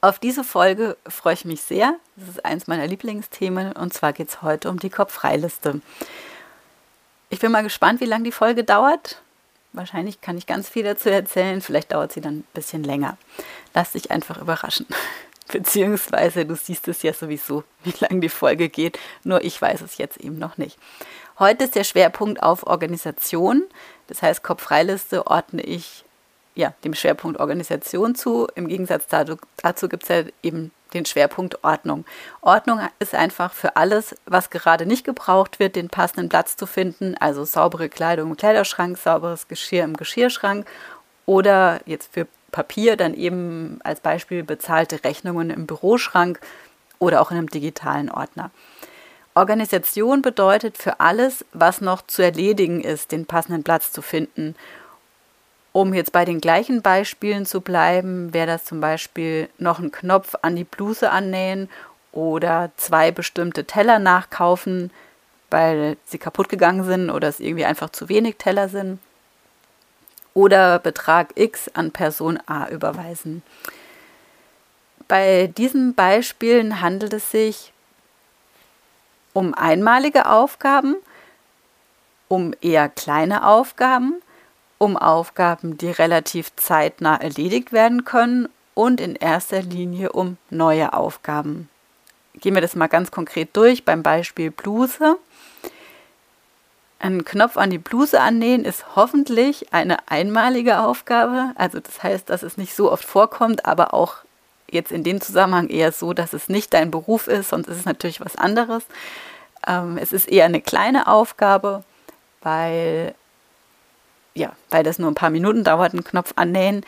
Auf diese Folge freue ich mich sehr. Das ist eins meiner Lieblingsthemen und zwar geht es heute um die Kopffreiliste. Ich bin mal gespannt, wie lange die Folge dauert. Wahrscheinlich kann ich ganz viel dazu erzählen, vielleicht dauert sie dann ein bisschen länger. Lass dich einfach überraschen. Beziehungsweise du siehst es ja sowieso, wie lange die Folge geht, nur ich weiß es jetzt eben noch nicht. Heute ist der Schwerpunkt auf Organisation. Das heißt, Kopffreiliste ordne ich ja, dem Schwerpunkt Organisation zu. Im Gegensatz dazu, dazu gibt es ja eben den Schwerpunkt Ordnung. Ordnung ist einfach für alles, was gerade nicht gebraucht wird, den passenden Platz zu finden. Also saubere Kleidung im Kleiderschrank, sauberes Geschirr im Geschirrschrank oder jetzt für Papier dann eben als Beispiel bezahlte Rechnungen im Büroschrank oder auch in einem digitalen Ordner. Organisation bedeutet für alles, was noch zu erledigen ist, den passenden Platz zu finden. Um jetzt bei den gleichen Beispielen zu bleiben, wäre das zum Beispiel noch einen Knopf an die Bluse annähen oder zwei bestimmte Teller nachkaufen, weil sie kaputt gegangen sind oder es irgendwie einfach zu wenig Teller sind. Oder Betrag X an Person A überweisen. Bei diesen Beispielen handelt es sich um einmalige Aufgaben, um eher kleine Aufgaben um Aufgaben, die relativ zeitnah erledigt werden können und in erster Linie um neue Aufgaben. Gehen wir das mal ganz konkret durch beim Beispiel Bluse. Einen Knopf an die Bluse annähen ist hoffentlich eine einmalige Aufgabe. Also das heißt, dass es nicht so oft vorkommt, aber auch jetzt in dem Zusammenhang eher so, dass es nicht dein Beruf ist, sonst ist es natürlich was anderes. Ähm, es ist eher eine kleine Aufgabe, weil ja, weil das nur ein paar Minuten dauert, einen Knopf annähen.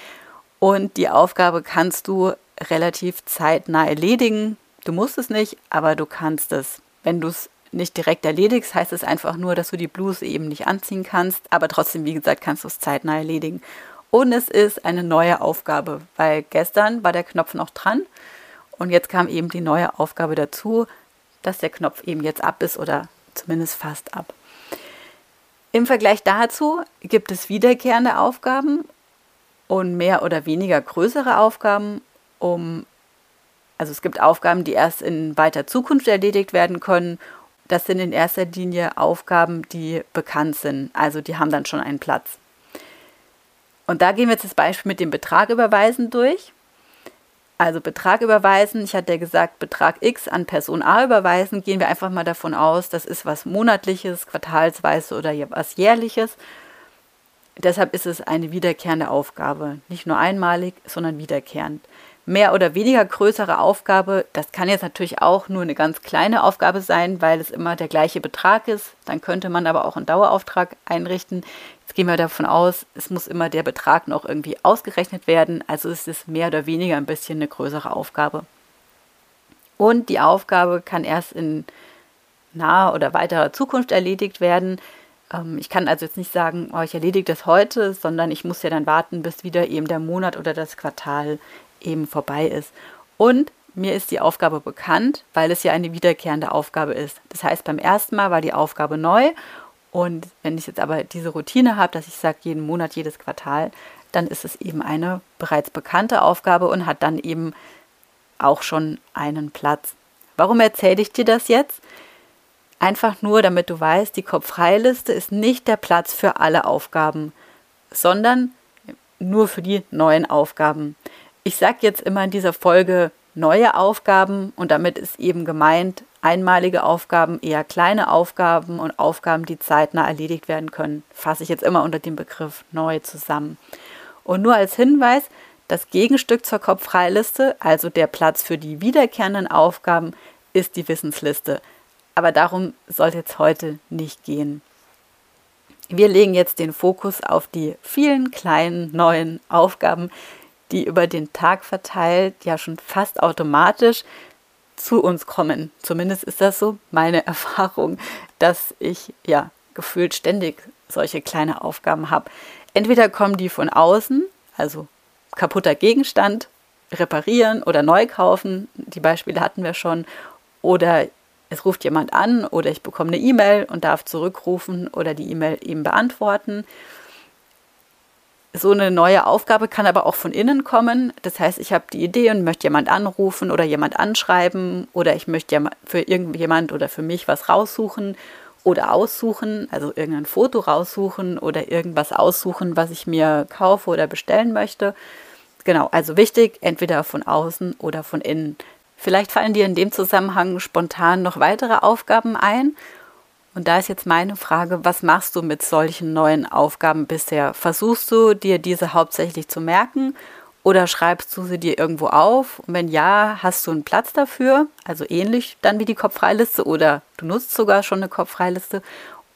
Und die Aufgabe kannst du relativ zeitnah erledigen. Du musst es nicht, aber du kannst es. Wenn du es nicht direkt erledigst, heißt es einfach nur, dass du die Bluse eben nicht anziehen kannst. Aber trotzdem, wie gesagt, kannst du es zeitnah erledigen. Und es ist eine neue Aufgabe, weil gestern war der Knopf noch dran und jetzt kam eben die neue Aufgabe dazu, dass der Knopf eben jetzt ab ist oder zumindest fast ab. Im Vergleich dazu gibt es wiederkehrende Aufgaben und mehr oder weniger größere Aufgaben, um also es gibt Aufgaben, die erst in weiter Zukunft erledigt werden können. Das sind in erster Linie Aufgaben, die bekannt sind, also die haben dann schon einen Platz. Und da gehen wir jetzt das Beispiel mit dem Betrag überweisen durch. Also Betrag überweisen, ich hatte ja gesagt, Betrag X an Person A überweisen, gehen wir einfach mal davon aus, das ist was monatliches, quartalsweise oder was jährliches. Deshalb ist es eine wiederkehrende Aufgabe, nicht nur einmalig, sondern wiederkehrend mehr oder weniger größere Aufgabe. Das kann jetzt natürlich auch nur eine ganz kleine Aufgabe sein, weil es immer der gleiche Betrag ist. Dann könnte man aber auch einen Dauerauftrag einrichten. Jetzt gehen wir davon aus, es muss immer der Betrag noch irgendwie ausgerechnet werden. Also ist es mehr oder weniger ein bisschen eine größere Aufgabe. Und die Aufgabe kann erst in naher oder weiterer Zukunft erledigt werden. Ähm, ich kann also jetzt nicht sagen, oh, ich erledige das heute, sondern ich muss ja dann warten, bis wieder eben der Monat oder das Quartal eben vorbei ist. Und mir ist die Aufgabe bekannt, weil es ja eine wiederkehrende Aufgabe ist. Das heißt, beim ersten Mal war die Aufgabe neu und wenn ich jetzt aber diese Routine habe, dass ich sage, jeden Monat, jedes Quartal, dann ist es eben eine bereits bekannte Aufgabe und hat dann eben auch schon einen Platz. Warum erzähle ich dir das jetzt? Einfach nur, damit du weißt, die Kopffreiliste ist nicht der Platz für alle Aufgaben, sondern nur für die neuen Aufgaben. Ich sage jetzt immer in dieser Folge neue Aufgaben und damit ist eben gemeint einmalige Aufgaben, eher kleine Aufgaben und Aufgaben, die zeitnah erledigt werden können. Fasse ich jetzt immer unter dem Begriff neu zusammen. Und nur als Hinweis, das Gegenstück zur Kopffreiliste, also der Platz für die wiederkehrenden Aufgaben, ist die Wissensliste. Aber darum soll es jetzt heute nicht gehen. Wir legen jetzt den Fokus auf die vielen kleinen neuen Aufgaben, die über den Tag verteilt ja schon fast automatisch zu uns kommen. Zumindest ist das so meine Erfahrung, dass ich ja gefühlt ständig solche kleine Aufgaben habe. Entweder kommen die von außen, also kaputter Gegenstand, reparieren oder neu kaufen, die Beispiele hatten wir schon, oder es ruft jemand an oder ich bekomme eine E-Mail und darf zurückrufen oder die E-Mail eben beantworten. So eine neue Aufgabe kann aber auch von innen kommen. Das heißt, ich habe die Idee und möchte jemand anrufen oder jemand anschreiben oder ich möchte für irgendjemand oder für mich was raussuchen oder aussuchen, also irgendein Foto raussuchen oder irgendwas aussuchen, was ich mir kaufe oder bestellen möchte. Genau, also wichtig, entweder von außen oder von innen. Vielleicht fallen dir in dem Zusammenhang spontan noch weitere Aufgaben ein. Und da ist jetzt meine Frage, was machst du mit solchen neuen Aufgaben bisher? Versuchst du dir diese hauptsächlich zu merken oder schreibst du sie dir irgendwo auf? Und wenn ja, hast du einen Platz dafür? Also ähnlich dann wie die Kopffreiliste oder du nutzt sogar schon eine Kopffreiliste.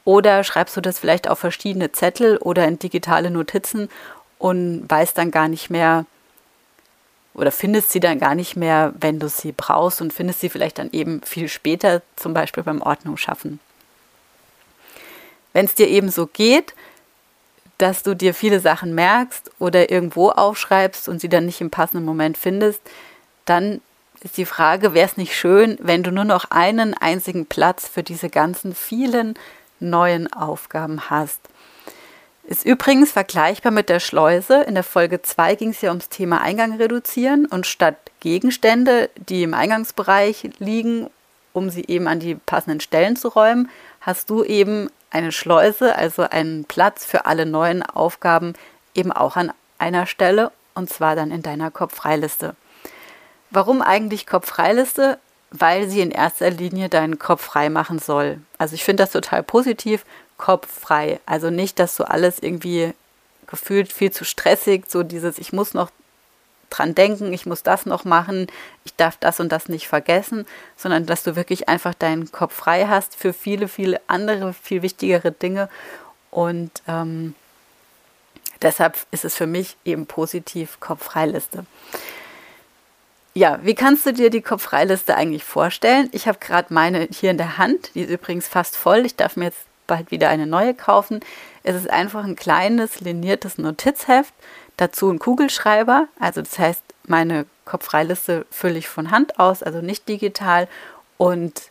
Oder schreibst du das vielleicht auf verschiedene Zettel oder in digitale Notizen und weißt dann gar nicht mehr oder findest sie dann gar nicht mehr, wenn du sie brauchst und findest sie vielleicht dann eben viel später, zum Beispiel beim Ordnung schaffen. Wenn es dir eben so geht, dass du dir viele Sachen merkst oder irgendwo aufschreibst und sie dann nicht im passenden Moment findest, dann ist die Frage, wäre es nicht schön, wenn du nur noch einen einzigen Platz für diese ganzen vielen neuen Aufgaben hast. Ist übrigens vergleichbar mit der Schleuse. In der Folge 2 ging es ja ums Thema Eingang reduzieren und statt Gegenstände, die im Eingangsbereich liegen, um sie eben an die passenden Stellen zu räumen, hast du eben eine Schleuse, also einen Platz für alle neuen Aufgaben eben auch an einer Stelle und zwar dann in deiner Kopffreiliste. Warum eigentlich Kopffreiliste? Weil sie in erster Linie deinen Kopf frei machen soll. Also ich finde das total positiv, Kopf frei. Also nicht, dass du alles irgendwie gefühlt viel zu stressig, so dieses, ich muss noch dran denken, ich muss das noch machen, ich darf das und das nicht vergessen, sondern dass du wirklich einfach deinen Kopf frei hast für viele, viele andere, viel wichtigere Dinge. Und ähm, deshalb ist es für mich eben positiv Kopffreiliste. Ja, wie kannst du dir die Kopffreiliste eigentlich vorstellen? Ich habe gerade meine hier in der Hand, die ist übrigens fast voll. Ich darf mir jetzt bald wieder eine neue kaufen. Es ist einfach ein kleines liniertes Notizheft Dazu ein Kugelschreiber, also das heißt, meine Kopffreiliste fülle ich von Hand aus, also nicht digital. Und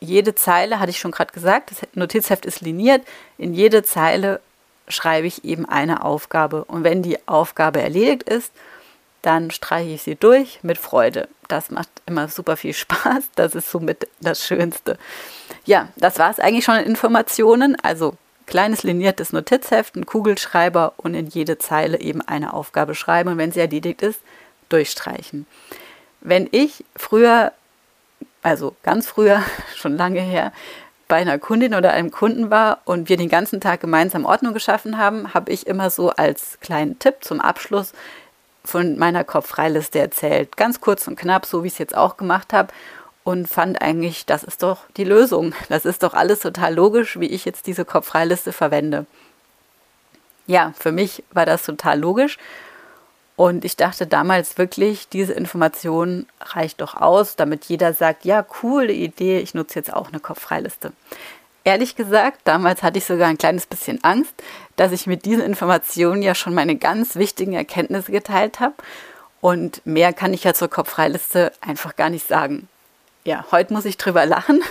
jede Zeile, hatte ich schon gerade gesagt, das Notizheft ist liniert, in jede Zeile schreibe ich eben eine Aufgabe. Und wenn die Aufgabe erledigt ist, dann streiche ich sie durch mit Freude. Das macht immer super viel Spaß. Das ist somit das Schönste. Ja, das war es eigentlich schon in Informationen. Also kleines liniertes Notizheft, ein Kugelschreiber und in jede Zeile eben eine Aufgabe schreiben und wenn sie erledigt ist, durchstreichen. Wenn ich früher, also ganz früher, schon lange her, bei einer Kundin oder einem Kunden war und wir den ganzen Tag gemeinsam Ordnung geschaffen haben, habe ich immer so als kleinen Tipp zum Abschluss von meiner Kopffreiliste erzählt. Ganz kurz und knapp, so wie ich es jetzt auch gemacht habe und fand eigentlich, das ist doch die Lösung. Das ist doch alles total logisch, wie ich jetzt diese Kopffreiliste verwende. Ja, für mich war das total logisch. Und ich dachte damals wirklich, diese Information reicht doch aus, damit jeder sagt, ja, coole Idee, ich nutze jetzt auch eine Kopffreiliste. Ehrlich gesagt, damals hatte ich sogar ein kleines bisschen Angst, dass ich mit diesen Informationen ja schon meine ganz wichtigen Erkenntnisse geteilt habe. Und mehr kann ich ja zur Kopffreiliste einfach gar nicht sagen ja, heute muss ich drüber lachen.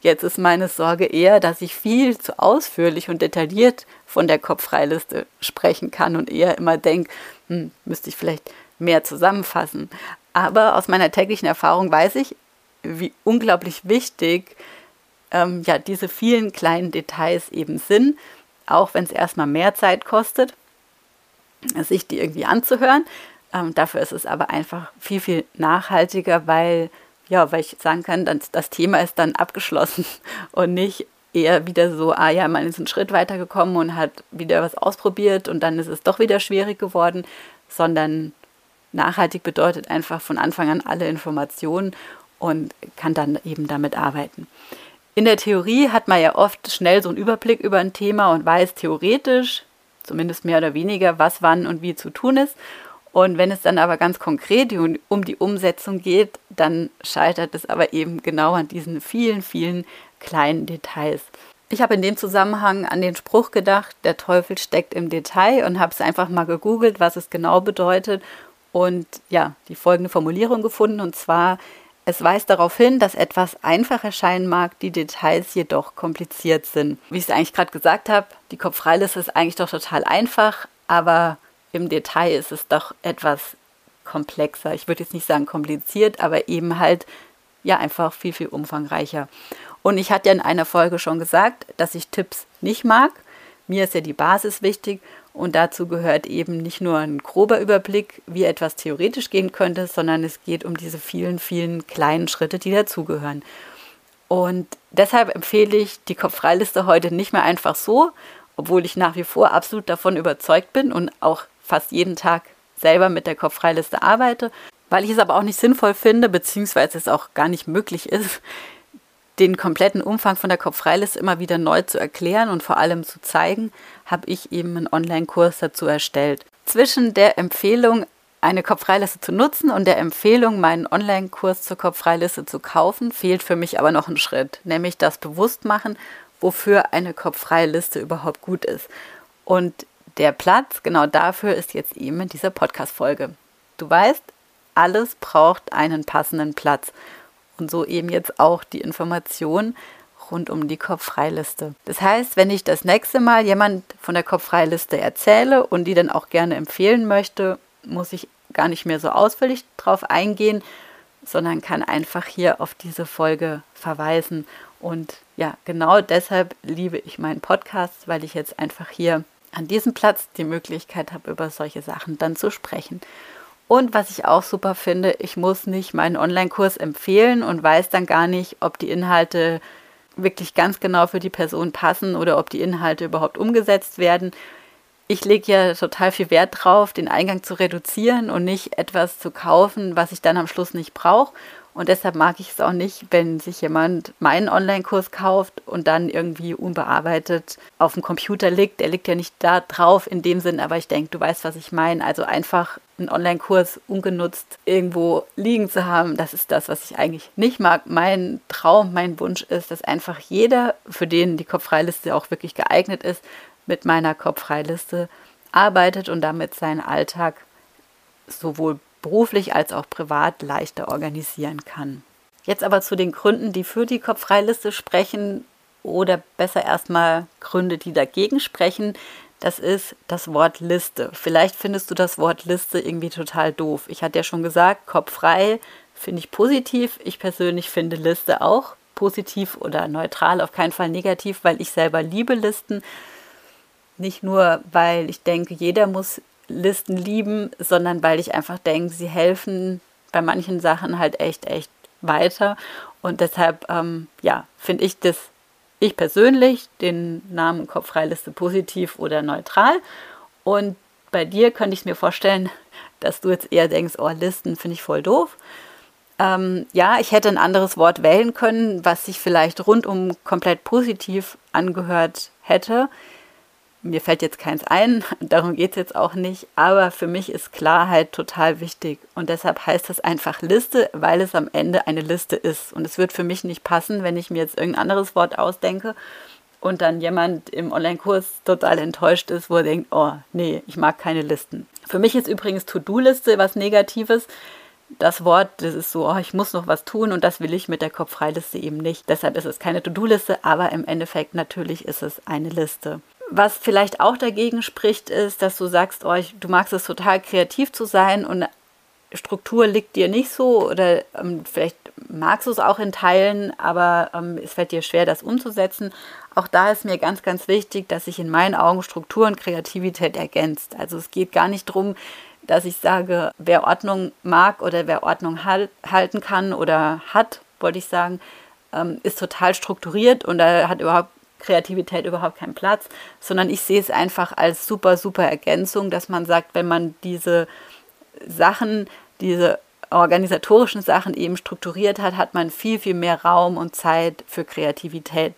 Jetzt ist meine Sorge eher, dass ich viel zu ausführlich und detailliert von der Kopffreiliste sprechen kann und eher immer denke, hm, müsste ich vielleicht mehr zusammenfassen. Aber aus meiner täglichen Erfahrung weiß ich, wie unglaublich wichtig ähm, ja, diese vielen kleinen Details eben sind, auch wenn es erstmal mehr Zeit kostet, sich die irgendwie anzuhören. Ähm, dafür ist es aber einfach viel, viel nachhaltiger, weil ja, weil ich sagen kann, das, das Thema ist dann abgeschlossen und nicht eher wieder so, ah ja, man ist einen Schritt weitergekommen und hat wieder was ausprobiert und dann ist es doch wieder schwierig geworden, sondern nachhaltig bedeutet einfach von Anfang an alle Informationen und kann dann eben damit arbeiten. In der Theorie hat man ja oft schnell so einen Überblick über ein Thema und weiß theoretisch, zumindest mehr oder weniger, was wann und wie zu tun ist. Und wenn es dann aber ganz konkret um die Umsetzung geht, dann scheitert es aber eben genau an diesen vielen, vielen kleinen Details. Ich habe in dem Zusammenhang an den Spruch gedacht, der Teufel steckt im Detail und habe es einfach mal gegoogelt, was es genau bedeutet und ja, die folgende Formulierung gefunden und zwar, es weist darauf hin, dass etwas einfach erscheinen mag, die Details jedoch kompliziert sind. Wie ich es eigentlich gerade gesagt habe, die Kopffreiliste ist eigentlich doch total einfach, aber im Detail ist es doch etwas komplexer. Ich würde jetzt nicht sagen kompliziert, aber eben halt ja einfach viel, viel umfangreicher. Und ich hatte ja in einer Folge schon gesagt, dass ich Tipps nicht mag. Mir ist ja die Basis wichtig und dazu gehört eben nicht nur ein grober Überblick, wie etwas theoretisch gehen könnte, sondern es geht um diese vielen, vielen kleinen Schritte, die dazugehören. Und deshalb empfehle ich die Kopffreiliste heute nicht mehr einfach so, obwohl ich nach wie vor absolut davon überzeugt bin und auch fast jeden Tag selber mit der Kopffreiliste arbeite, weil ich es aber auch nicht sinnvoll finde, beziehungsweise es auch gar nicht möglich ist, den kompletten Umfang von der Kopffreiliste immer wieder neu zu erklären und vor allem zu zeigen, habe ich eben einen Online-Kurs dazu erstellt. Zwischen der Empfehlung, eine Kopffreiliste zu nutzen und der Empfehlung, meinen Online-Kurs zur Kopffreiliste zu kaufen, fehlt für mich aber noch ein Schritt, nämlich das Bewusstmachen, wofür eine Kopffreiliste überhaupt gut ist. Und der Platz genau dafür ist jetzt eben in dieser Podcast-Folge. Du weißt, alles braucht einen passenden Platz. Und so eben jetzt auch die Information rund um die Kopffreiliste. Das heißt, wenn ich das nächste Mal jemand von der Kopffreiliste erzähle und die dann auch gerne empfehlen möchte, muss ich gar nicht mehr so ausführlich drauf eingehen, sondern kann einfach hier auf diese Folge verweisen. Und ja, genau deshalb liebe ich meinen Podcast, weil ich jetzt einfach hier an diesem Platz die Möglichkeit habe, über solche Sachen dann zu sprechen. Und was ich auch super finde, ich muss nicht meinen Online-Kurs empfehlen und weiß dann gar nicht, ob die Inhalte wirklich ganz genau für die Person passen oder ob die Inhalte überhaupt umgesetzt werden. Ich lege ja total viel Wert drauf, den Eingang zu reduzieren und nicht etwas zu kaufen, was ich dann am Schluss nicht brauche. Und deshalb mag ich es auch nicht, wenn sich jemand meinen Online-Kurs kauft und dann irgendwie unbearbeitet auf dem Computer liegt. Der liegt ja nicht da drauf in dem Sinn, aber ich denke, du weißt, was ich meine. Also einfach einen Online-Kurs ungenutzt irgendwo liegen zu haben, das ist das, was ich eigentlich nicht mag. Mein Traum, mein Wunsch ist, dass einfach jeder, für den die Kopffreiliste auch wirklich geeignet ist, mit meiner Kopffreiliste arbeitet und damit seinen Alltag sowohl beruflich als auch privat leichter organisieren kann. Jetzt aber zu den Gründen, die für die Kopffreiliste sprechen oder besser erstmal Gründe, die dagegen sprechen. Das ist das Wort Liste. Vielleicht findest du das Wort Liste irgendwie total doof. Ich hatte ja schon gesagt, kopffrei finde ich positiv. Ich persönlich finde Liste auch positiv oder neutral, auf keinen Fall negativ, weil ich selber liebe Listen. Nicht nur, weil ich denke, jeder muss Listen lieben, sondern weil ich einfach denke, sie helfen bei manchen Sachen halt echt, echt weiter. Und deshalb, ähm, ja, finde ich das, ich persönlich, den Namen Kopffreiliste positiv oder neutral. Und bei dir könnte ich mir vorstellen, dass du jetzt eher denkst, oh, Listen finde ich voll doof. Ähm, ja, ich hätte ein anderes Wort wählen können, was sich vielleicht rundum komplett positiv angehört hätte. Mir fällt jetzt keins ein, darum geht es jetzt auch nicht, aber für mich ist Klarheit total wichtig und deshalb heißt es einfach Liste, weil es am Ende eine Liste ist. Und es wird für mich nicht passen, wenn ich mir jetzt irgendein anderes Wort ausdenke und dann jemand im Online-Kurs total enttäuscht ist, wo er denkt, oh nee, ich mag keine Listen. Für mich ist übrigens To-Do-Liste was Negatives. Das Wort, das ist so, oh, ich muss noch was tun und das will ich mit der Kopffreiliste eben nicht. Deshalb ist es keine To-Do-Liste, aber im Endeffekt natürlich ist es eine Liste. Was vielleicht auch dagegen spricht, ist, dass du sagst, oh, du magst es total kreativ zu sein und Struktur liegt dir nicht so oder ähm, vielleicht magst du es auch in Teilen, aber ähm, es fällt dir schwer, das umzusetzen. Auch da ist mir ganz, ganz wichtig, dass sich in meinen Augen Struktur und Kreativität ergänzt. Also es geht gar nicht darum, dass ich sage, wer Ordnung mag oder wer Ordnung halt, halten kann oder hat, wollte ich sagen, ähm, ist total strukturiert und er hat überhaupt Kreativität überhaupt keinen Platz, sondern ich sehe es einfach als super, super Ergänzung, dass man sagt, wenn man diese Sachen, diese organisatorischen Sachen eben strukturiert hat, hat man viel, viel mehr Raum und Zeit für Kreativität.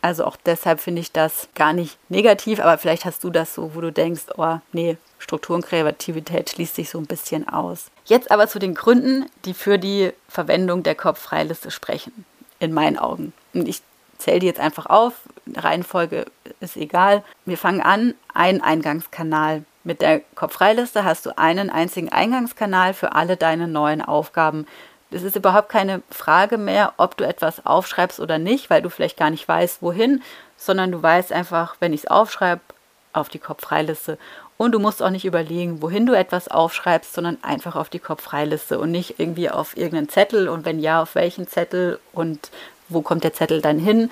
Also auch deshalb finde ich das gar nicht negativ, aber vielleicht hast du das so, wo du denkst, oh nee, Struktur und Kreativität schließt sich so ein bisschen aus. Jetzt aber zu den Gründen, die für die Verwendung der Kopffreiliste sprechen, in meinen Augen. Und ich zähle die jetzt einfach auf, Reihenfolge ist egal. Wir fangen an, ein Eingangskanal. Mit der Kopffreiliste hast du einen einzigen Eingangskanal für alle deine neuen Aufgaben, es ist überhaupt keine Frage mehr, ob du etwas aufschreibst oder nicht, weil du vielleicht gar nicht weißt, wohin, sondern du weißt einfach, wenn ich es aufschreibe, auf die Kopffreiliste. Und du musst auch nicht überlegen, wohin du etwas aufschreibst, sondern einfach auf die Kopffreiliste und nicht irgendwie auf irgendeinen Zettel und wenn ja, auf welchen Zettel und wo kommt der Zettel dann hin.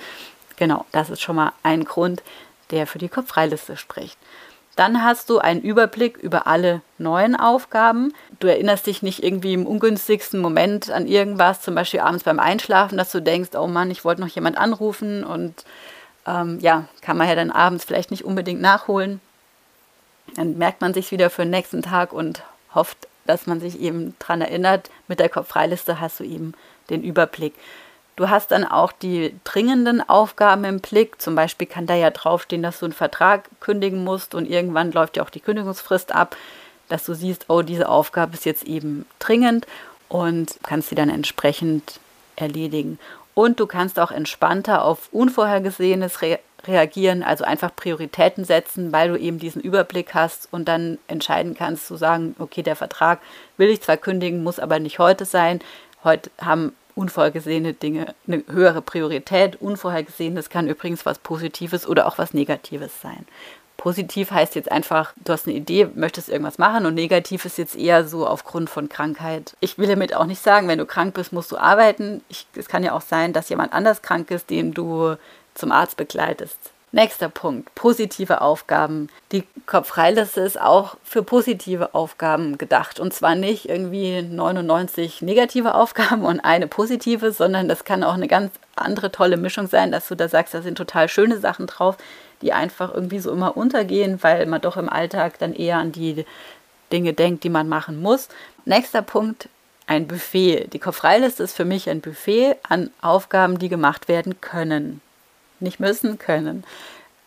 Genau, das ist schon mal ein Grund, der für die Kopffreiliste spricht. Dann hast du einen Überblick über alle neuen Aufgaben. Du erinnerst dich nicht irgendwie im ungünstigsten Moment an irgendwas, zum Beispiel abends beim Einschlafen, dass du denkst, oh Mann, ich wollte noch jemand anrufen und ähm, ja, kann man ja dann abends vielleicht nicht unbedingt nachholen. Dann merkt man sich wieder für den nächsten Tag und hofft, dass man sich eben daran erinnert. Mit der Kopffreiliste hast du eben den Überblick. Du hast dann auch die dringenden Aufgaben im Blick. Zum Beispiel kann da ja draufstehen, dass du einen Vertrag kündigen musst und irgendwann läuft ja auch die Kündigungsfrist ab, dass du siehst, oh, diese Aufgabe ist jetzt eben dringend und kannst sie dann entsprechend erledigen. Und du kannst auch entspannter auf Unvorhergesehenes re reagieren, also einfach Prioritäten setzen, weil du eben diesen Überblick hast und dann entscheiden kannst zu sagen, okay, der Vertrag will ich zwar kündigen, muss aber nicht heute sein. Heute haben unvorhergesehene Dinge eine höhere Priorität. Unvorhergesehenes kann übrigens was Positives oder auch was Negatives sein. Positiv heißt jetzt einfach, du hast eine Idee, möchtest irgendwas machen und negativ ist jetzt eher so aufgrund von Krankheit. Ich will damit auch nicht sagen, wenn du krank bist, musst du arbeiten. Es kann ja auch sein, dass jemand anders krank ist, den du zum Arzt begleitest. Nächster Punkt, positive Aufgaben. Die Kopffreiliste ist auch für positive Aufgaben gedacht. Und zwar nicht irgendwie 99 negative Aufgaben und eine positive, sondern das kann auch eine ganz andere tolle Mischung sein, dass du da sagst, da sind total schöne Sachen drauf, die einfach irgendwie so immer untergehen, weil man doch im Alltag dann eher an die Dinge denkt, die man machen muss. Nächster Punkt, ein Buffet. Die Kopffreiliste ist für mich ein Buffet an Aufgaben, die gemacht werden können nicht müssen, können.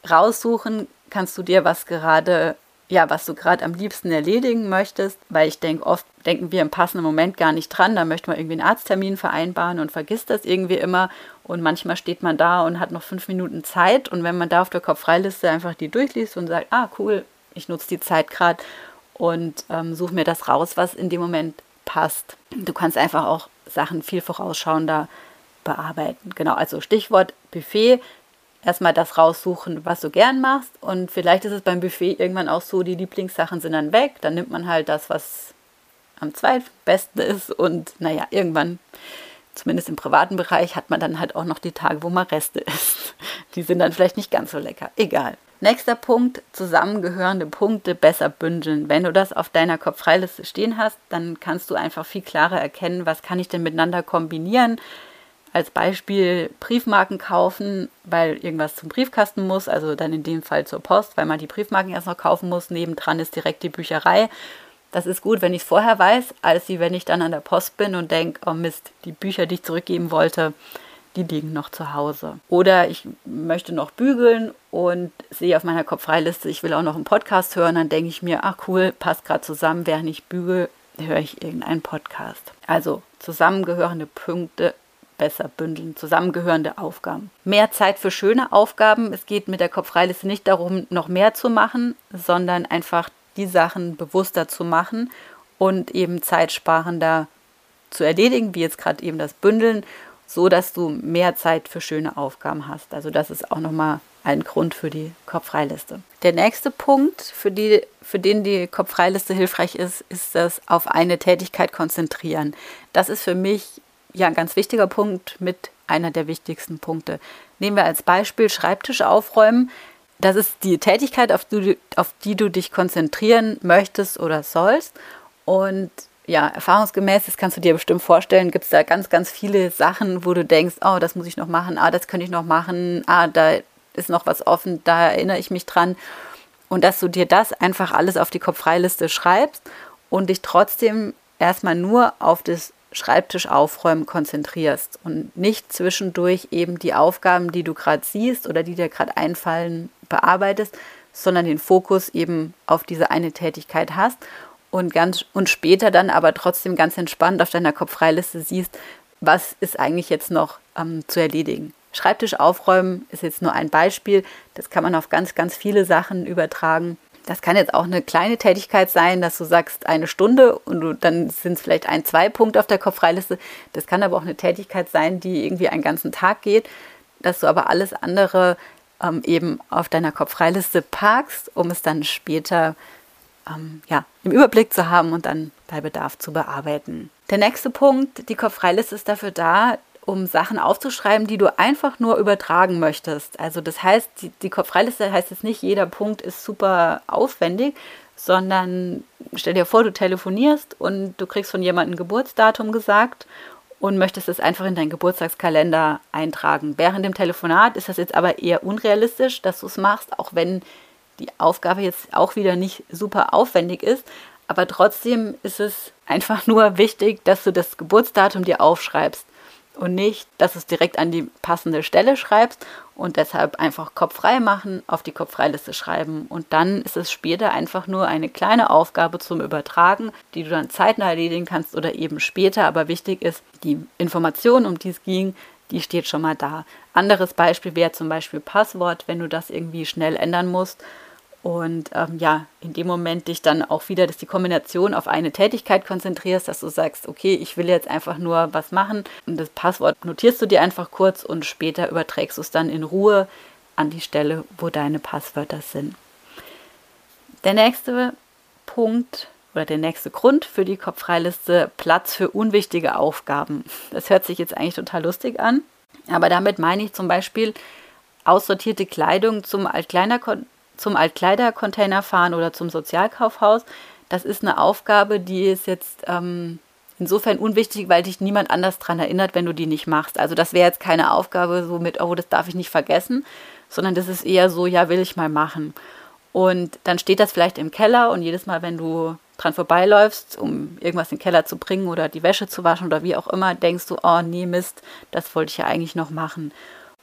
Raussuchen kannst du dir, was gerade, ja, was du gerade am liebsten erledigen möchtest, weil ich denke, oft denken wir im passenden Moment gar nicht dran, da möchte man irgendwie einen Arzttermin vereinbaren und vergisst das irgendwie immer und manchmal steht man da und hat noch fünf Minuten Zeit und wenn man da auf der Kopffreiliste einfach die durchliest und sagt, ah cool, ich nutze die Zeit gerade und ähm, suche mir das raus, was in dem Moment passt. Du kannst einfach auch Sachen viel vorausschauender bearbeiten. Genau, also Stichwort Buffet erstmal das raussuchen, was du gern machst. Und vielleicht ist es beim Buffet irgendwann auch so, die Lieblingssachen sind dann weg. Dann nimmt man halt das, was am zweitbesten ist. Und naja, irgendwann, zumindest im privaten Bereich, hat man dann halt auch noch die Tage, wo man Reste isst. Die sind dann vielleicht nicht ganz so lecker. Egal. Nächster Punkt, zusammengehörende Punkte besser bündeln. Wenn du das auf deiner Kopffreiliste stehen hast, dann kannst du einfach viel klarer erkennen, was kann ich denn miteinander kombinieren als Beispiel Briefmarken kaufen, weil irgendwas zum Briefkasten muss, also dann in dem Fall zur Post, weil man die Briefmarken erst noch kaufen muss. Nebendran ist direkt die Bücherei. Das ist gut, wenn ich es vorher weiß, als wenn ich dann an der Post bin und denke, oh Mist, die Bücher, die ich zurückgeben wollte, die liegen noch zu Hause. Oder ich möchte noch bügeln und sehe auf meiner Kopffreiliste, ich will auch noch einen Podcast hören, dann denke ich mir, ach cool, passt gerade zusammen, während ich bügel, höre ich irgendeinen Podcast. Also zusammengehörende Punkte besser bündeln, zusammengehörende Aufgaben. Mehr Zeit für schöne Aufgaben. Es geht mit der Kopffreiliste nicht darum, noch mehr zu machen, sondern einfach die Sachen bewusster zu machen und eben zeitsparender zu erledigen, wie jetzt gerade eben das Bündeln, so dass du mehr Zeit für schöne Aufgaben hast. Also das ist auch nochmal ein Grund für die Kopffreiliste. Der nächste Punkt, für, die, für den die Kopffreiliste hilfreich ist, ist das auf eine Tätigkeit konzentrieren. Das ist für mich ja ein ganz wichtiger Punkt mit einer der wichtigsten Punkte. Nehmen wir als Beispiel Schreibtisch aufräumen. Das ist die Tätigkeit, auf die, auf die du dich konzentrieren möchtest oder sollst. Und ja, erfahrungsgemäß, das kannst du dir bestimmt vorstellen, gibt es da ganz, ganz viele Sachen, wo du denkst, oh, das muss ich noch machen, ah, das könnte ich noch machen, ah, da ist noch was offen, da erinnere ich mich dran. Und dass du dir das einfach alles auf die Kopffreiliste schreibst und dich trotzdem erstmal nur auf das Schreibtisch aufräumen konzentrierst und nicht zwischendurch eben die Aufgaben, die du gerade siehst oder die dir gerade einfallen, bearbeitest, sondern den Fokus eben auf diese eine Tätigkeit hast und ganz und später dann aber trotzdem ganz entspannt auf deiner Kopffreiliste siehst, was ist eigentlich jetzt noch ähm, zu erledigen. Schreibtisch aufräumen ist jetzt nur ein Beispiel. Das kann man auf ganz, ganz viele Sachen übertragen. Das kann jetzt auch eine kleine Tätigkeit sein, dass du sagst eine Stunde und du, dann sind es vielleicht ein, zwei Punkte auf der Kopffreiliste. Das kann aber auch eine Tätigkeit sein, die irgendwie einen ganzen Tag geht, dass du aber alles andere ähm, eben auf deiner Kopffreiliste parkst, um es dann später ähm, ja, im Überblick zu haben und dann bei Bedarf zu bearbeiten. Der nächste Punkt, die Kopffreiliste ist dafür da, um Sachen aufzuschreiben, die du einfach nur übertragen möchtest. Also das heißt, die, die Kopffreiliste heißt jetzt nicht, jeder Punkt ist super aufwendig, sondern stell dir vor, du telefonierst und du kriegst von jemandem Geburtsdatum gesagt und möchtest es einfach in deinen Geburtstagskalender eintragen. Während dem Telefonat ist das jetzt aber eher unrealistisch, dass du es machst, auch wenn die Aufgabe jetzt auch wieder nicht super aufwendig ist. Aber trotzdem ist es einfach nur wichtig, dass du das Geburtsdatum dir aufschreibst und nicht, dass du es direkt an die passende Stelle schreibst und deshalb einfach Kopf frei machen, auf die Kopffreiliste schreiben. Und dann ist es später einfach nur eine kleine Aufgabe zum Übertragen, die du dann zeitnah erledigen kannst oder eben später, aber wichtig ist, die Information, um die es ging, die steht schon mal da. Anderes Beispiel wäre zum Beispiel Passwort, wenn du das irgendwie schnell ändern musst und ähm, ja, in dem Moment dich dann auch wieder, dass die Kombination auf eine Tätigkeit konzentrierst, dass du sagst, okay, ich will jetzt einfach nur was machen und das Passwort notierst du dir einfach kurz und später überträgst du es dann in Ruhe an die Stelle, wo deine Passwörter sind. Der nächste Punkt oder der nächste Grund für die Kopffreiliste, Platz für unwichtige Aufgaben. Das hört sich jetzt eigentlich total lustig an, aber damit meine ich zum Beispiel aussortierte Kleidung zum Altkleiner zum Altkleidercontainer fahren oder zum Sozialkaufhaus, das ist eine Aufgabe, die ist jetzt ähm, insofern unwichtig, weil dich niemand anders daran erinnert, wenn du die nicht machst. Also das wäre jetzt keine Aufgabe so mit, oh, das darf ich nicht vergessen, sondern das ist eher so, ja, will ich mal machen. Und dann steht das vielleicht im Keller und jedes Mal, wenn du dran vorbeiläufst, um irgendwas in den Keller zu bringen oder die Wäsche zu waschen oder wie auch immer, denkst du, oh nee, Mist, das wollte ich ja eigentlich noch machen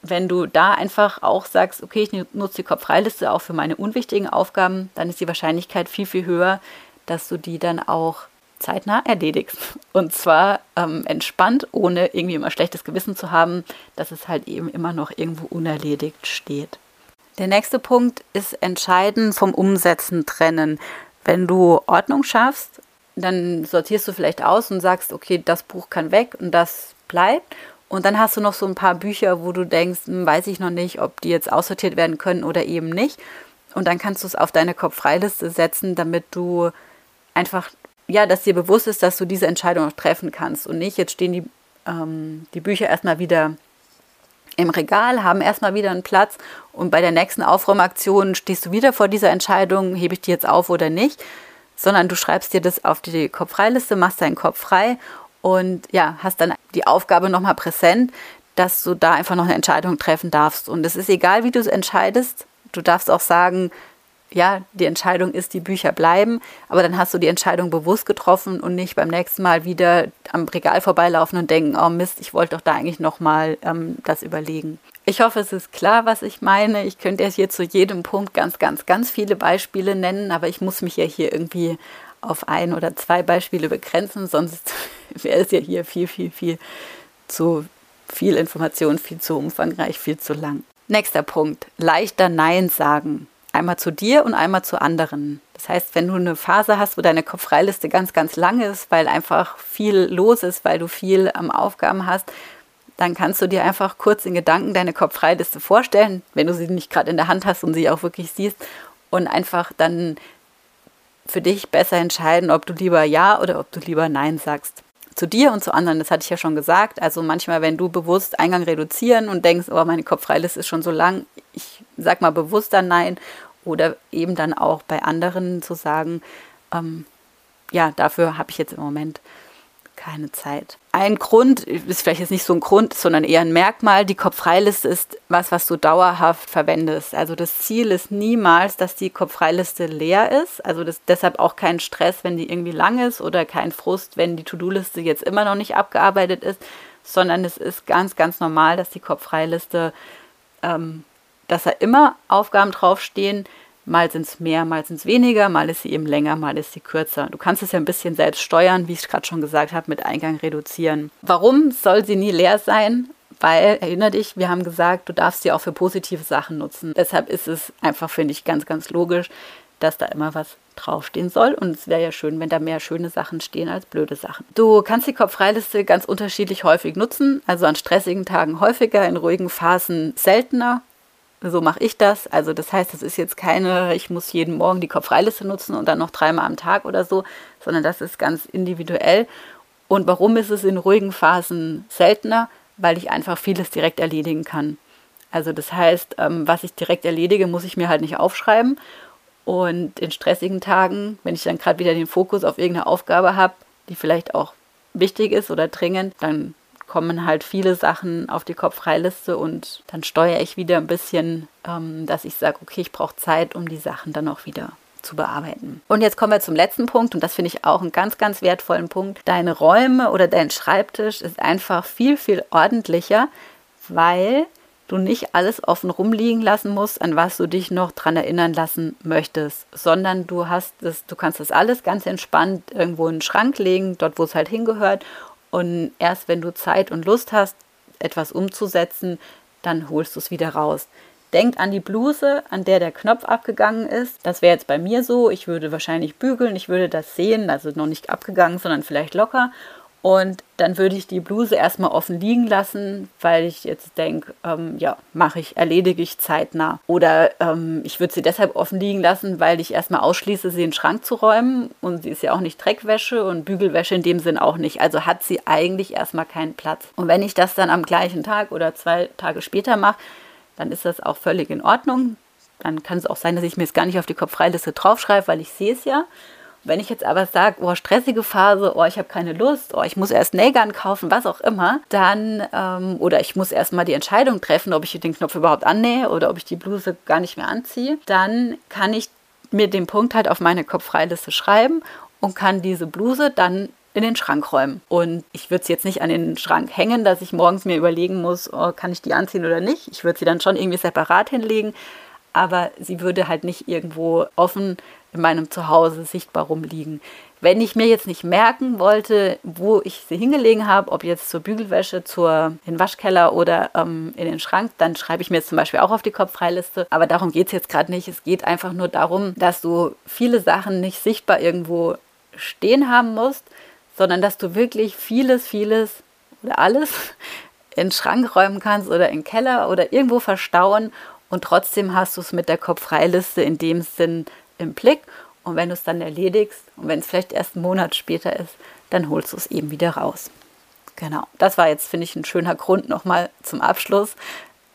wenn du da einfach auch sagst, okay, ich nutze die Kopffreiliste auch für meine unwichtigen Aufgaben, dann ist die Wahrscheinlichkeit viel, viel höher, dass du die dann auch zeitnah erledigst. Und zwar ähm, entspannt, ohne irgendwie immer schlechtes Gewissen zu haben, dass es halt eben immer noch irgendwo unerledigt steht. Der nächste Punkt ist entscheiden vom Umsetzen trennen. Wenn du Ordnung schaffst, dann sortierst du vielleicht aus und sagst, okay, das Buch kann weg und das bleibt. Und dann hast du noch so ein paar Bücher, wo du denkst, hm, weiß ich noch nicht, ob die jetzt aussortiert werden können oder eben nicht. Und dann kannst du es auf deine Kopffreiliste setzen, damit du einfach, ja, dass dir bewusst ist, dass du diese Entscheidung auch treffen kannst. Und nicht, jetzt stehen die, ähm, die Bücher erstmal wieder im Regal, haben erstmal wieder einen Platz und bei der nächsten Aufräumaktion stehst du wieder vor dieser Entscheidung, hebe ich die jetzt auf oder nicht, sondern du schreibst dir das auf die Kopffreiliste, machst deinen Kopf frei und ja, hast dann die Aufgabe nochmal präsent, dass du da einfach noch eine Entscheidung treffen darfst. Und es ist egal, wie du es entscheidest. Du darfst auch sagen, ja, die Entscheidung ist, die Bücher bleiben, aber dann hast du die Entscheidung bewusst getroffen und nicht beim nächsten Mal wieder am Regal vorbeilaufen und denken, oh Mist, ich wollte doch da eigentlich nochmal ähm, das überlegen. Ich hoffe, es ist klar, was ich meine. Ich könnte jetzt hier zu jedem Punkt ganz, ganz, ganz viele Beispiele nennen, aber ich muss mich ja hier irgendwie auf ein oder zwei Beispiele begrenzen, sonst wäre es ja hier viel, viel, viel zu viel Information, viel zu umfangreich, viel zu lang. Nächster Punkt, leichter Nein sagen. Einmal zu dir und einmal zu anderen. Das heißt, wenn du eine Phase hast, wo deine Kopffreiliste ganz, ganz lang ist, weil einfach viel los ist, weil du viel am Aufgaben hast, dann kannst du dir einfach kurz in Gedanken deine Kopffreiliste vorstellen, wenn du sie nicht gerade in der Hand hast und sie auch wirklich siehst und einfach dann für dich besser entscheiden, ob du lieber Ja oder ob du lieber Nein sagst. Zu dir und zu anderen, das hatte ich ja schon gesagt. Also manchmal, wenn du bewusst Eingang reduzieren und denkst, oh, meine Kopffreiliste ist schon so lang, ich sag mal bewusst dann Nein. Oder eben dann auch bei anderen zu sagen, ähm, ja, dafür habe ich jetzt im Moment keine Zeit. Ein Grund, ist vielleicht jetzt nicht so ein Grund, sondern eher ein Merkmal, die Kopffreiliste ist was, was du dauerhaft verwendest. Also das Ziel ist niemals, dass die Kopffreiliste leer ist. Also das, deshalb auch kein Stress, wenn die irgendwie lang ist oder kein Frust, wenn die To-Do-Liste jetzt immer noch nicht abgearbeitet ist, sondern es ist ganz, ganz normal, dass die Kopffreiliste, ähm, dass da immer Aufgaben draufstehen, Mal sind es mehr, mal sind es weniger, mal ist sie eben länger, mal ist sie kürzer. Du kannst es ja ein bisschen selbst steuern, wie ich gerade schon gesagt habe, mit Eingang reduzieren. Warum soll sie nie leer sein? Weil, erinnere dich, wir haben gesagt, du darfst sie auch für positive Sachen nutzen. Deshalb ist es einfach, finde ich, ganz, ganz logisch, dass da immer was draufstehen soll. Und es wäre ja schön, wenn da mehr schöne Sachen stehen als blöde Sachen. Du kannst die Kopffreiliste ganz unterschiedlich häufig nutzen. Also an stressigen Tagen häufiger, in ruhigen Phasen seltener so mache ich das. Also das heißt, das ist jetzt keine, ich muss jeden Morgen die Kopffreiliste nutzen und dann noch dreimal am Tag oder so, sondern das ist ganz individuell. Und warum ist es in ruhigen Phasen seltener? Weil ich einfach vieles direkt erledigen kann. Also das heißt, ähm, was ich direkt erledige, muss ich mir halt nicht aufschreiben. Und in stressigen Tagen, wenn ich dann gerade wieder den Fokus auf irgendeine Aufgabe habe, die vielleicht auch wichtig ist oder dringend, dann kommen halt viele Sachen auf die Kopffreiliste und dann steuere ich wieder ein bisschen, ähm, dass ich sage, okay, ich brauche Zeit, um die Sachen dann auch wieder zu bearbeiten. Und jetzt kommen wir zum letzten Punkt und das finde ich auch einen ganz, ganz wertvollen Punkt. Deine Räume oder dein Schreibtisch ist einfach viel, viel ordentlicher, weil du nicht alles offen rumliegen lassen musst, an was du dich noch dran erinnern lassen möchtest, sondern du hast es, du kannst das alles ganz entspannt irgendwo in den Schrank legen, dort wo es halt hingehört und erst wenn du Zeit und Lust hast, etwas umzusetzen, dann holst du es wieder raus. Denkt an die Bluse, an der der Knopf abgegangen ist. Das wäre jetzt bei mir so. Ich würde wahrscheinlich bügeln, ich würde das sehen, also noch nicht abgegangen, sondern vielleicht locker. Und dann würde ich die Bluse erstmal offen liegen lassen, weil ich jetzt denke, ähm, ja, mache ich, erledige ich zeitnah. Oder ähm, ich würde sie deshalb offen liegen lassen, weil ich erstmal ausschließe, sie in den Schrank zu räumen. Und sie ist ja auch nicht Dreckwäsche und Bügelwäsche in dem Sinn auch nicht. Also hat sie eigentlich erstmal keinen Platz. Und wenn ich das dann am gleichen Tag oder zwei Tage später mache, dann ist das auch völlig in Ordnung. Dann kann es auch sein, dass ich mir es gar nicht auf die Kopffreiliste draufschreibe, weil ich sehe es ja. Wenn ich jetzt aber sage, oh, stressige Phase, oh, ich habe keine Lust, oh, ich muss erst Nägern kaufen, was auch immer, dann, ähm, oder ich muss erst mal die Entscheidung treffen, ob ich den Knopf überhaupt annähe oder ob ich die Bluse gar nicht mehr anziehe, dann kann ich mir den Punkt halt auf meine Kopffreiliste schreiben und kann diese Bluse dann in den Schrank räumen. Und ich würde sie jetzt nicht an den Schrank hängen, dass ich morgens mir überlegen muss, oh, kann ich die anziehen oder nicht. Ich würde sie dann schon irgendwie separat hinlegen, aber sie würde halt nicht irgendwo offen in meinem Zuhause sichtbar rumliegen. Wenn ich mir jetzt nicht merken wollte, wo ich sie hingelegen habe, ob jetzt zur Bügelwäsche, zur in den Waschkeller oder ähm, in den Schrank, dann schreibe ich mir jetzt zum Beispiel auch auf die Kopffreiliste. Aber darum geht es jetzt gerade nicht. Es geht einfach nur darum, dass du viele Sachen nicht sichtbar irgendwo stehen haben musst, sondern dass du wirklich vieles, vieles oder alles in den Schrank räumen kannst oder in den Keller oder irgendwo verstauen und trotzdem hast du es mit der Kopffreiliste in dem Sinn im Blick. Und wenn du es dann erledigst und wenn es vielleicht erst einen Monat später ist, dann holst du es eben wieder raus. Genau, das war jetzt, finde ich, ein schöner Grund nochmal zum Abschluss,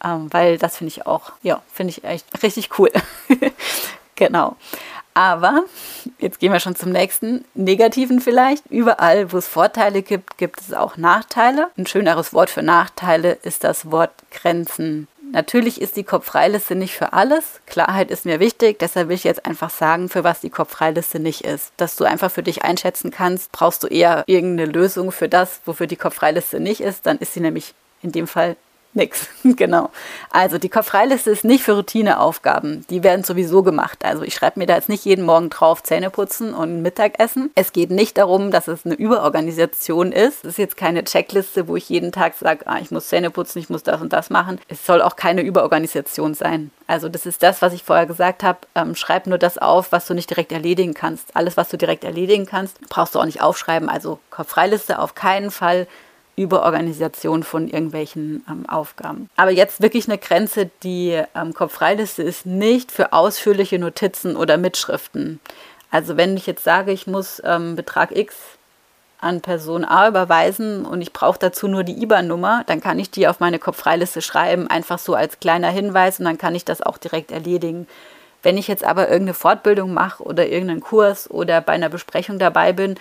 ähm, weil das finde ich auch, ja, finde ich echt richtig cool. genau. Aber jetzt gehen wir schon zum nächsten negativen vielleicht. Überall, wo es Vorteile gibt, gibt es auch Nachteile. Ein schöneres Wort für Nachteile ist das Wort Grenzen. Natürlich ist die Kopffreiliste nicht für alles. Klarheit ist mir wichtig, deshalb will ich jetzt einfach sagen, für was die Kopffreiliste nicht ist. Dass du einfach für dich einschätzen kannst, brauchst du eher irgendeine Lösung für das, wofür die Kopffreiliste nicht ist, dann ist sie nämlich in dem Fall Nix, genau. Also die Kopffreiliste ist nicht für Routineaufgaben. Die werden sowieso gemacht. Also ich schreibe mir da jetzt nicht jeden Morgen drauf Zähne putzen und Mittagessen. Es geht nicht darum, dass es eine Überorganisation ist. Es ist jetzt keine Checkliste, wo ich jeden Tag sage, ah, ich muss Zähne putzen, ich muss das und das machen. Es soll auch keine Überorganisation sein. Also das ist das, was ich vorher gesagt habe. Ähm, schreib nur das auf, was du nicht direkt erledigen kannst. Alles, was du direkt erledigen kannst, brauchst du auch nicht aufschreiben. Also Kopffreiliste auf keinen Fall über Organisation von irgendwelchen ähm, Aufgaben. Aber jetzt wirklich eine Grenze, die ähm, Kopffreiliste ist nicht für ausführliche Notizen oder Mitschriften. Also wenn ich jetzt sage, ich muss ähm, Betrag X an Person A überweisen und ich brauche dazu nur die IBAN-Nummer, dann kann ich die auf meine Kopffreiliste schreiben, einfach so als kleiner Hinweis und dann kann ich das auch direkt erledigen. Wenn ich jetzt aber irgendeine Fortbildung mache oder irgendeinen Kurs oder bei einer Besprechung dabei bin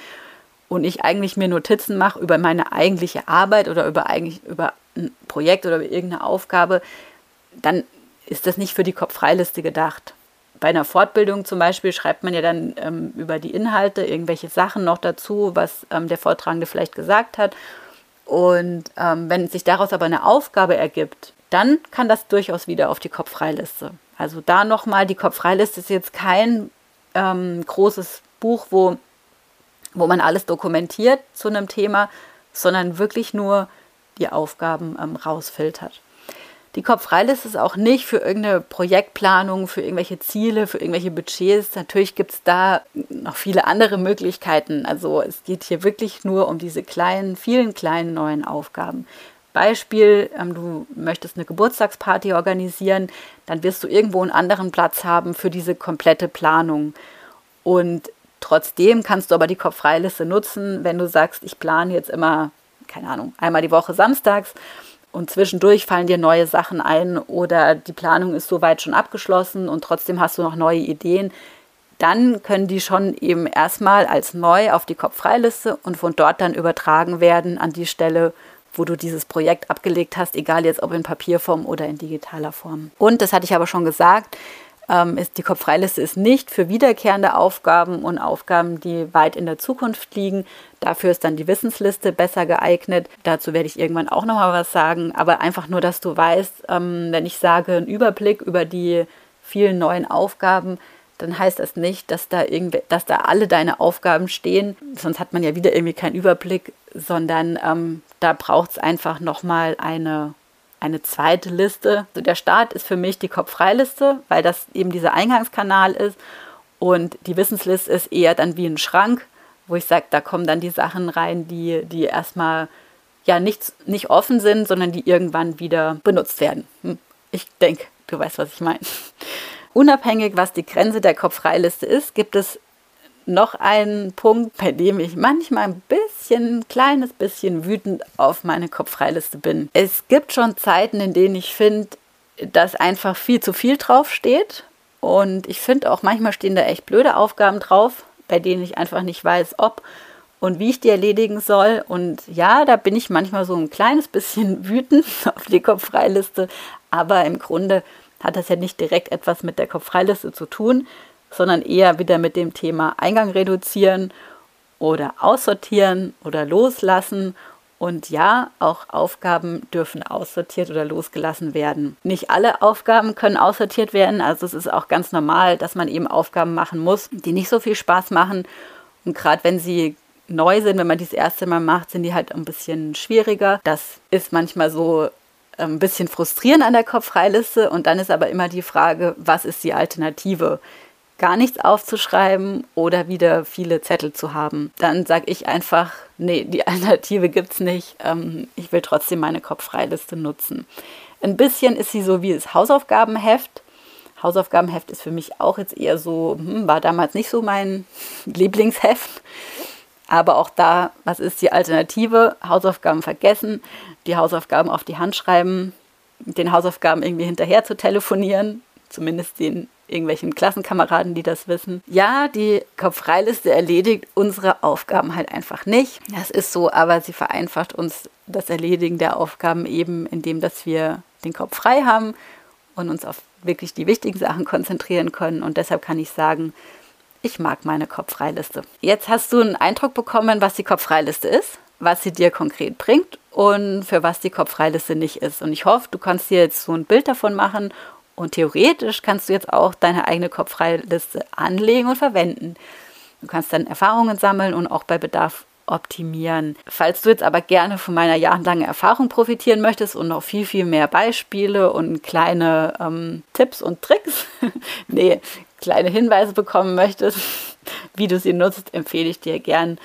und ich eigentlich mir Notizen mache über meine eigentliche Arbeit oder über eigentlich über ein Projekt oder über irgendeine Aufgabe, dann ist das nicht für die Kopffreiliste gedacht. Bei einer Fortbildung zum Beispiel schreibt man ja dann ähm, über die Inhalte irgendwelche Sachen noch dazu, was ähm, der Vortragende vielleicht gesagt hat. Und ähm, wenn sich daraus aber eine Aufgabe ergibt, dann kann das durchaus wieder auf die Kopffreiliste. Also da nochmal, die Kopffreiliste ist jetzt kein ähm, großes Buch, wo, wo man alles dokumentiert zu einem Thema, sondern wirklich nur die Aufgaben ähm, rausfiltert. Die Kopffreiliste ist auch nicht für irgendeine Projektplanung, für irgendwelche Ziele, für irgendwelche Budgets. Natürlich gibt es da noch viele andere Möglichkeiten. Also es geht hier wirklich nur um diese kleinen, vielen kleinen neuen Aufgaben. Beispiel, ähm, du möchtest eine Geburtstagsparty organisieren, dann wirst du irgendwo einen anderen Platz haben für diese komplette Planung. Und trotzdem kannst du aber die Kopffreiliste nutzen, wenn du sagst, ich plane jetzt immer, keine Ahnung, einmal die Woche samstags und zwischendurch fallen dir neue Sachen ein oder die Planung ist soweit schon abgeschlossen und trotzdem hast du noch neue Ideen, dann können die schon eben erstmal als neu auf die Kopffreiliste und von dort dann übertragen werden an die Stelle, wo du dieses Projekt abgelegt hast, egal jetzt ob in Papierform oder in digitaler Form. Und das hatte ich aber schon gesagt, ähm, ist die Kopffreiliste ist nicht für wiederkehrende Aufgaben und Aufgaben, die weit in der Zukunft liegen. Dafür ist dann die Wissensliste besser geeignet. Dazu werde ich irgendwann auch noch mal was sagen. Aber einfach nur, dass du weißt, ähm, wenn ich sage, ein Überblick über die vielen neuen Aufgaben, dann heißt das nicht, dass da, irgendwie, dass da alle deine Aufgaben stehen. Sonst hat man ja wieder irgendwie keinen Überblick, sondern ähm, da braucht es einfach nochmal eine eine zweite Liste. Also der Start ist für mich die Kopffreiliste, weil das eben dieser Eingangskanal ist. Und die Wissensliste ist eher dann wie ein Schrank, wo ich sage, da kommen dann die Sachen rein, die, die erstmal ja nicht, nicht offen sind, sondern die irgendwann wieder benutzt werden. Hm, ich denke, du weißt, was ich meine. Unabhängig, was die Grenze der Kopffreiliste ist, gibt es noch ein Punkt, bei dem ich manchmal ein bisschen, ein kleines bisschen wütend auf meine Kopffreiliste bin. Es gibt schon Zeiten, in denen ich finde, dass einfach viel zu viel draufsteht. Und ich finde auch, manchmal stehen da echt blöde Aufgaben drauf, bei denen ich einfach nicht weiß, ob und wie ich die erledigen soll. Und ja, da bin ich manchmal so ein kleines bisschen wütend auf die Kopffreiliste. Aber im Grunde hat das ja nicht direkt etwas mit der Kopffreiliste zu tun, sondern eher wieder mit dem Thema Eingang reduzieren oder aussortieren oder loslassen. Und ja, auch Aufgaben dürfen aussortiert oder losgelassen werden. Nicht alle Aufgaben können aussortiert werden. Also es ist auch ganz normal, dass man eben Aufgaben machen muss, die nicht so viel Spaß machen. Und gerade wenn sie neu sind, wenn man die das erste Mal macht, sind die halt ein bisschen schwieriger. Das ist manchmal so ein bisschen frustrierend an der Kopffreiliste. Und dann ist aber immer die Frage, was ist die Alternative? Gar nichts aufzuschreiben oder wieder viele Zettel zu haben. Dann sage ich einfach, nee, die Alternative gibt es nicht. Ähm, ich will trotzdem meine Kopffreiliste nutzen. Ein bisschen ist sie so wie das Hausaufgabenheft. Hausaufgabenheft ist für mich auch jetzt eher so, hm, war damals nicht so mein Lieblingsheft. Aber auch da, was ist die Alternative? Hausaufgaben vergessen, die Hausaufgaben auf die Hand schreiben, den Hausaufgaben irgendwie hinterher zu telefonieren, zumindest den irgendwelchen Klassenkameraden, die das wissen. Ja, die Kopffreiliste erledigt unsere Aufgaben halt einfach nicht. Das ist so, aber sie vereinfacht uns das Erledigen der Aufgaben eben, indem dass wir den Kopf frei haben und uns auf wirklich die wichtigen Sachen konzentrieren können. Und deshalb kann ich sagen, ich mag meine Kopffreiliste. Jetzt hast du einen Eindruck bekommen, was die Kopffreiliste ist, was sie dir konkret bringt und für was die Kopffreiliste nicht ist. Und ich hoffe, du kannst dir jetzt so ein Bild davon machen und theoretisch kannst du jetzt auch deine eigene Kopffreiliste anlegen und verwenden. Du kannst dann Erfahrungen sammeln und auch bei Bedarf optimieren. Falls du jetzt aber gerne von meiner jahrelangen Erfahrung profitieren möchtest und noch viel, viel mehr Beispiele und kleine ähm, Tipps und Tricks, nee, kleine Hinweise bekommen möchtest, wie du sie nutzt, empfehle ich dir gern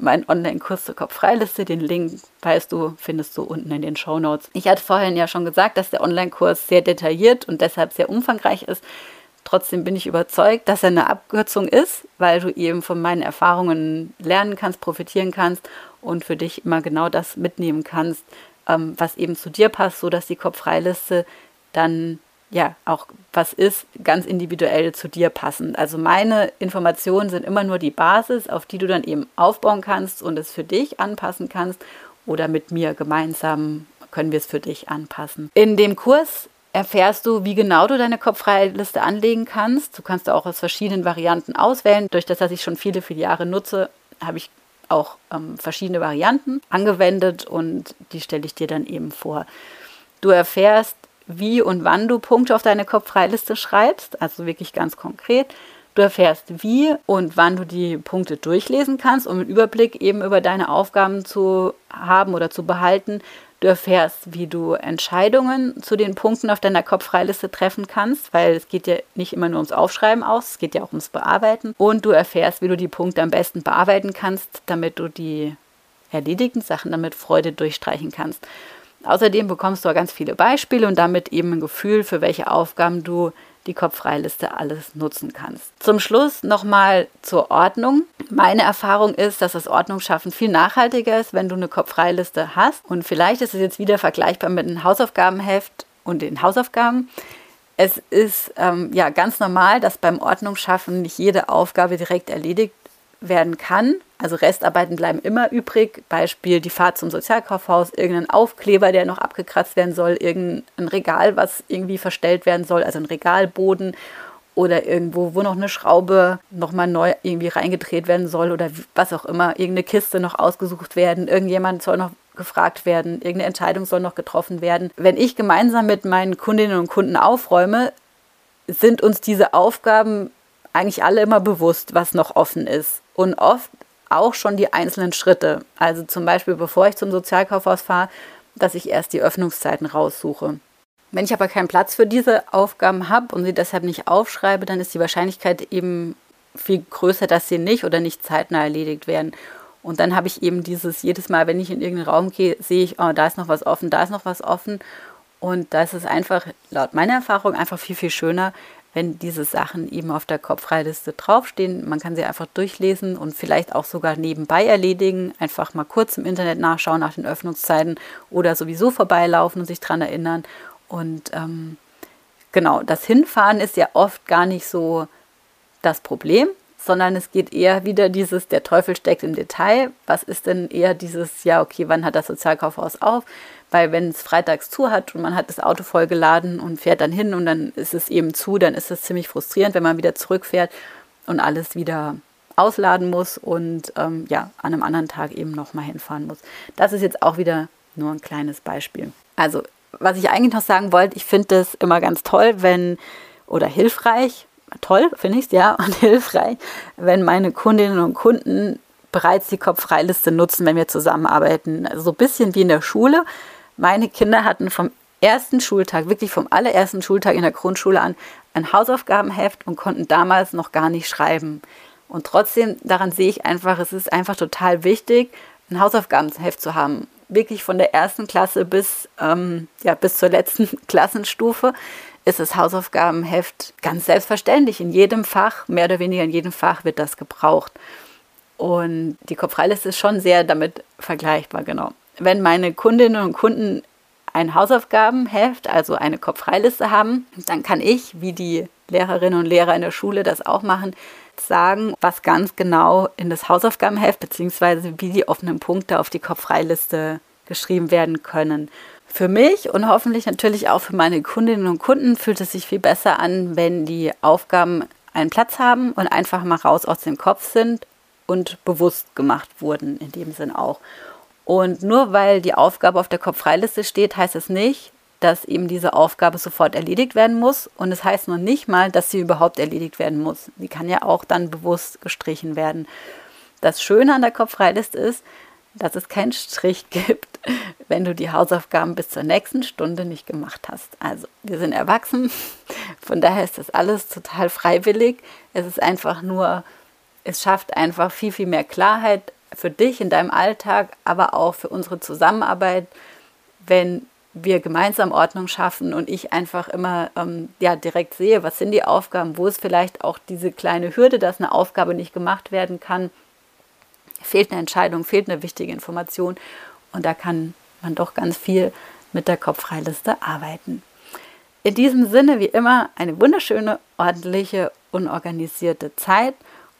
mein Online-Kurs zur Kopffreiliste. Den Link, weißt du, findest du unten in den Show Notes. Ich hatte vorhin ja schon gesagt, dass der Online-Kurs sehr detailliert und deshalb sehr umfangreich ist. Trotzdem bin ich überzeugt, dass er eine Abkürzung ist, weil du eben von meinen Erfahrungen lernen kannst, profitieren kannst und für dich immer genau das mitnehmen kannst, ähm, was eben zu dir passt, sodass die Kopffreiliste dann ja auch was ist, ganz individuell zu dir passend. Also meine Informationen sind immer nur die Basis, auf die du dann eben aufbauen kannst und es für dich anpassen kannst oder mit mir gemeinsam können wir es für dich anpassen. In dem Kurs erfährst du, wie genau du deine Kopffreiliste anlegen kannst. Du kannst auch aus verschiedenen Varianten auswählen. Durch das, dass ich schon viele, viele Jahre nutze, habe ich auch ähm, verschiedene Varianten angewendet und die stelle ich dir dann eben vor. Du erfährst, wie und wann du Punkte auf deine Kopffreiliste schreibst, also wirklich ganz konkret. Du erfährst, wie und wann du die Punkte durchlesen kannst, um einen Überblick eben über deine Aufgaben zu haben oder zu behalten. Du erfährst, wie du Entscheidungen zu den Punkten auf deiner Kopffreiliste treffen kannst, weil es geht ja nicht immer nur ums Aufschreiben aus, es geht ja auch ums Bearbeiten. Und du erfährst, wie du die Punkte am besten bearbeiten kannst, damit du die erledigten Sachen damit Freude durchstreichen kannst. Außerdem bekommst du ganz viele Beispiele und damit eben ein Gefühl, für welche Aufgaben du die Kopffreiliste alles nutzen kannst. Zum Schluss nochmal zur Ordnung. Meine Erfahrung ist, dass das Ordnungsschaffen viel nachhaltiger ist, wenn du eine Kopffreiliste hast. Und vielleicht ist es jetzt wieder vergleichbar mit einem Hausaufgabenheft und den Hausaufgaben. Es ist ähm, ja ganz normal, dass beim Ordnungsschaffen nicht jede Aufgabe direkt erledigt werden kann. Also Restarbeiten bleiben immer übrig. Beispiel die Fahrt zum Sozialkaufhaus, irgendein Aufkleber, der noch abgekratzt werden soll, irgendein Regal, was irgendwie verstellt werden soll, also ein Regalboden oder irgendwo, wo noch eine Schraube nochmal neu irgendwie reingedreht werden soll oder was auch immer, irgendeine Kiste noch ausgesucht werden, irgendjemand soll noch gefragt werden, irgendeine Entscheidung soll noch getroffen werden. Wenn ich gemeinsam mit meinen Kundinnen und Kunden aufräume, sind uns diese Aufgaben eigentlich alle immer bewusst, was noch offen ist. Und oft auch schon die einzelnen Schritte. Also zum Beispiel, bevor ich zum Sozialkaufhaus fahre, dass ich erst die Öffnungszeiten raussuche. Wenn ich aber keinen Platz für diese Aufgaben habe und sie deshalb nicht aufschreibe, dann ist die Wahrscheinlichkeit eben viel größer, dass sie nicht oder nicht zeitnah erledigt werden. Und dann habe ich eben dieses, jedes Mal, wenn ich in irgendeinen Raum gehe, sehe ich, oh, da ist noch was offen, da ist noch was offen. Und da ist es einfach, laut meiner Erfahrung, einfach viel, viel schöner, wenn diese Sachen eben auf der Kopffreiliste draufstehen. Man kann sie einfach durchlesen und vielleicht auch sogar nebenbei erledigen. Einfach mal kurz im Internet nachschauen nach den Öffnungszeiten oder sowieso vorbeilaufen und sich daran erinnern. Und ähm, genau, das Hinfahren ist ja oft gar nicht so das Problem, sondern es geht eher wieder dieses, der Teufel steckt im Detail. Was ist denn eher dieses, ja, okay, wann hat das Sozialkaufhaus auf? Weil wenn es freitags zu hat und man hat das Auto voll geladen und fährt dann hin und dann ist es eben zu, dann ist es ziemlich frustrierend, wenn man wieder zurückfährt und alles wieder ausladen muss und ähm, ja, an einem anderen Tag eben nochmal hinfahren muss. Das ist jetzt auch wieder nur ein kleines Beispiel. Also, was ich eigentlich noch sagen wollte, ich finde es immer ganz toll, wenn oder hilfreich, toll finde ich es ja, und hilfreich, wenn meine Kundinnen und Kunden bereits die Kopffreiliste nutzen, wenn wir zusammenarbeiten. Also so ein bisschen wie in der Schule. Meine Kinder hatten vom ersten Schultag, wirklich vom allerersten Schultag in der Grundschule an, ein Hausaufgabenheft und konnten damals noch gar nicht schreiben. Und trotzdem, daran sehe ich einfach, es ist einfach total wichtig, ein Hausaufgabenheft zu haben. Wirklich von der ersten Klasse bis, ähm, ja, bis zur letzten Klassenstufe ist das Hausaufgabenheft ganz selbstverständlich. In jedem Fach, mehr oder weniger in jedem Fach wird das gebraucht. Und die Kopffreiliste ist schon sehr damit vergleichbar, genau wenn meine Kundinnen und Kunden ein Hausaufgabenheft, also eine Kopffreiliste haben, dann kann ich, wie die Lehrerinnen und Lehrer in der Schule das auch machen, sagen, was ganz genau in das Hausaufgabenheft bzw. wie die offenen Punkte auf die Kopffreiliste geschrieben werden können. Für mich und hoffentlich natürlich auch für meine Kundinnen und Kunden fühlt es sich viel besser an, wenn die Aufgaben einen Platz haben und einfach mal raus aus dem Kopf sind und bewusst gemacht wurden, in dem Sinn auch. Und nur weil die Aufgabe auf der Kopffreiliste steht, heißt es nicht, dass eben diese Aufgabe sofort erledigt werden muss. Und es heißt noch nicht mal, dass sie überhaupt erledigt werden muss. Sie kann ja auch dann bewusst gestrichen werden. Das Schöne an der Kopffreiliste ist, dass es keinen Strich gibt, wenn du die Hausaufgaben bis zur nächsten Stunde nicht gemacht hast. Also wir sind erwachsen, von daher ist das alles total freiwillig. Es ist einfach nur, es schafft einfach viel, viel mehr Klarheit für dich in deinem Alltag, aber auch für unsere Zusammenarbeit, wenn wir gemeinsam Ordnung schaffen und ich einfach immer ähm, ja, direkt sehe, was sind die Aufgaben, wo ist vielleicht auch diese kleine Hürde, dass eine Aufgabe nicht gemacht werden kann, fehlt eine Entscheidung, fehlt eine wichtige Information und da kann man doch ganz viel mit der Kopffreiliste arbeiten. In diesem Sinne, wie immer, eine wunderschöne, ordentliche, unorganisierte Zeit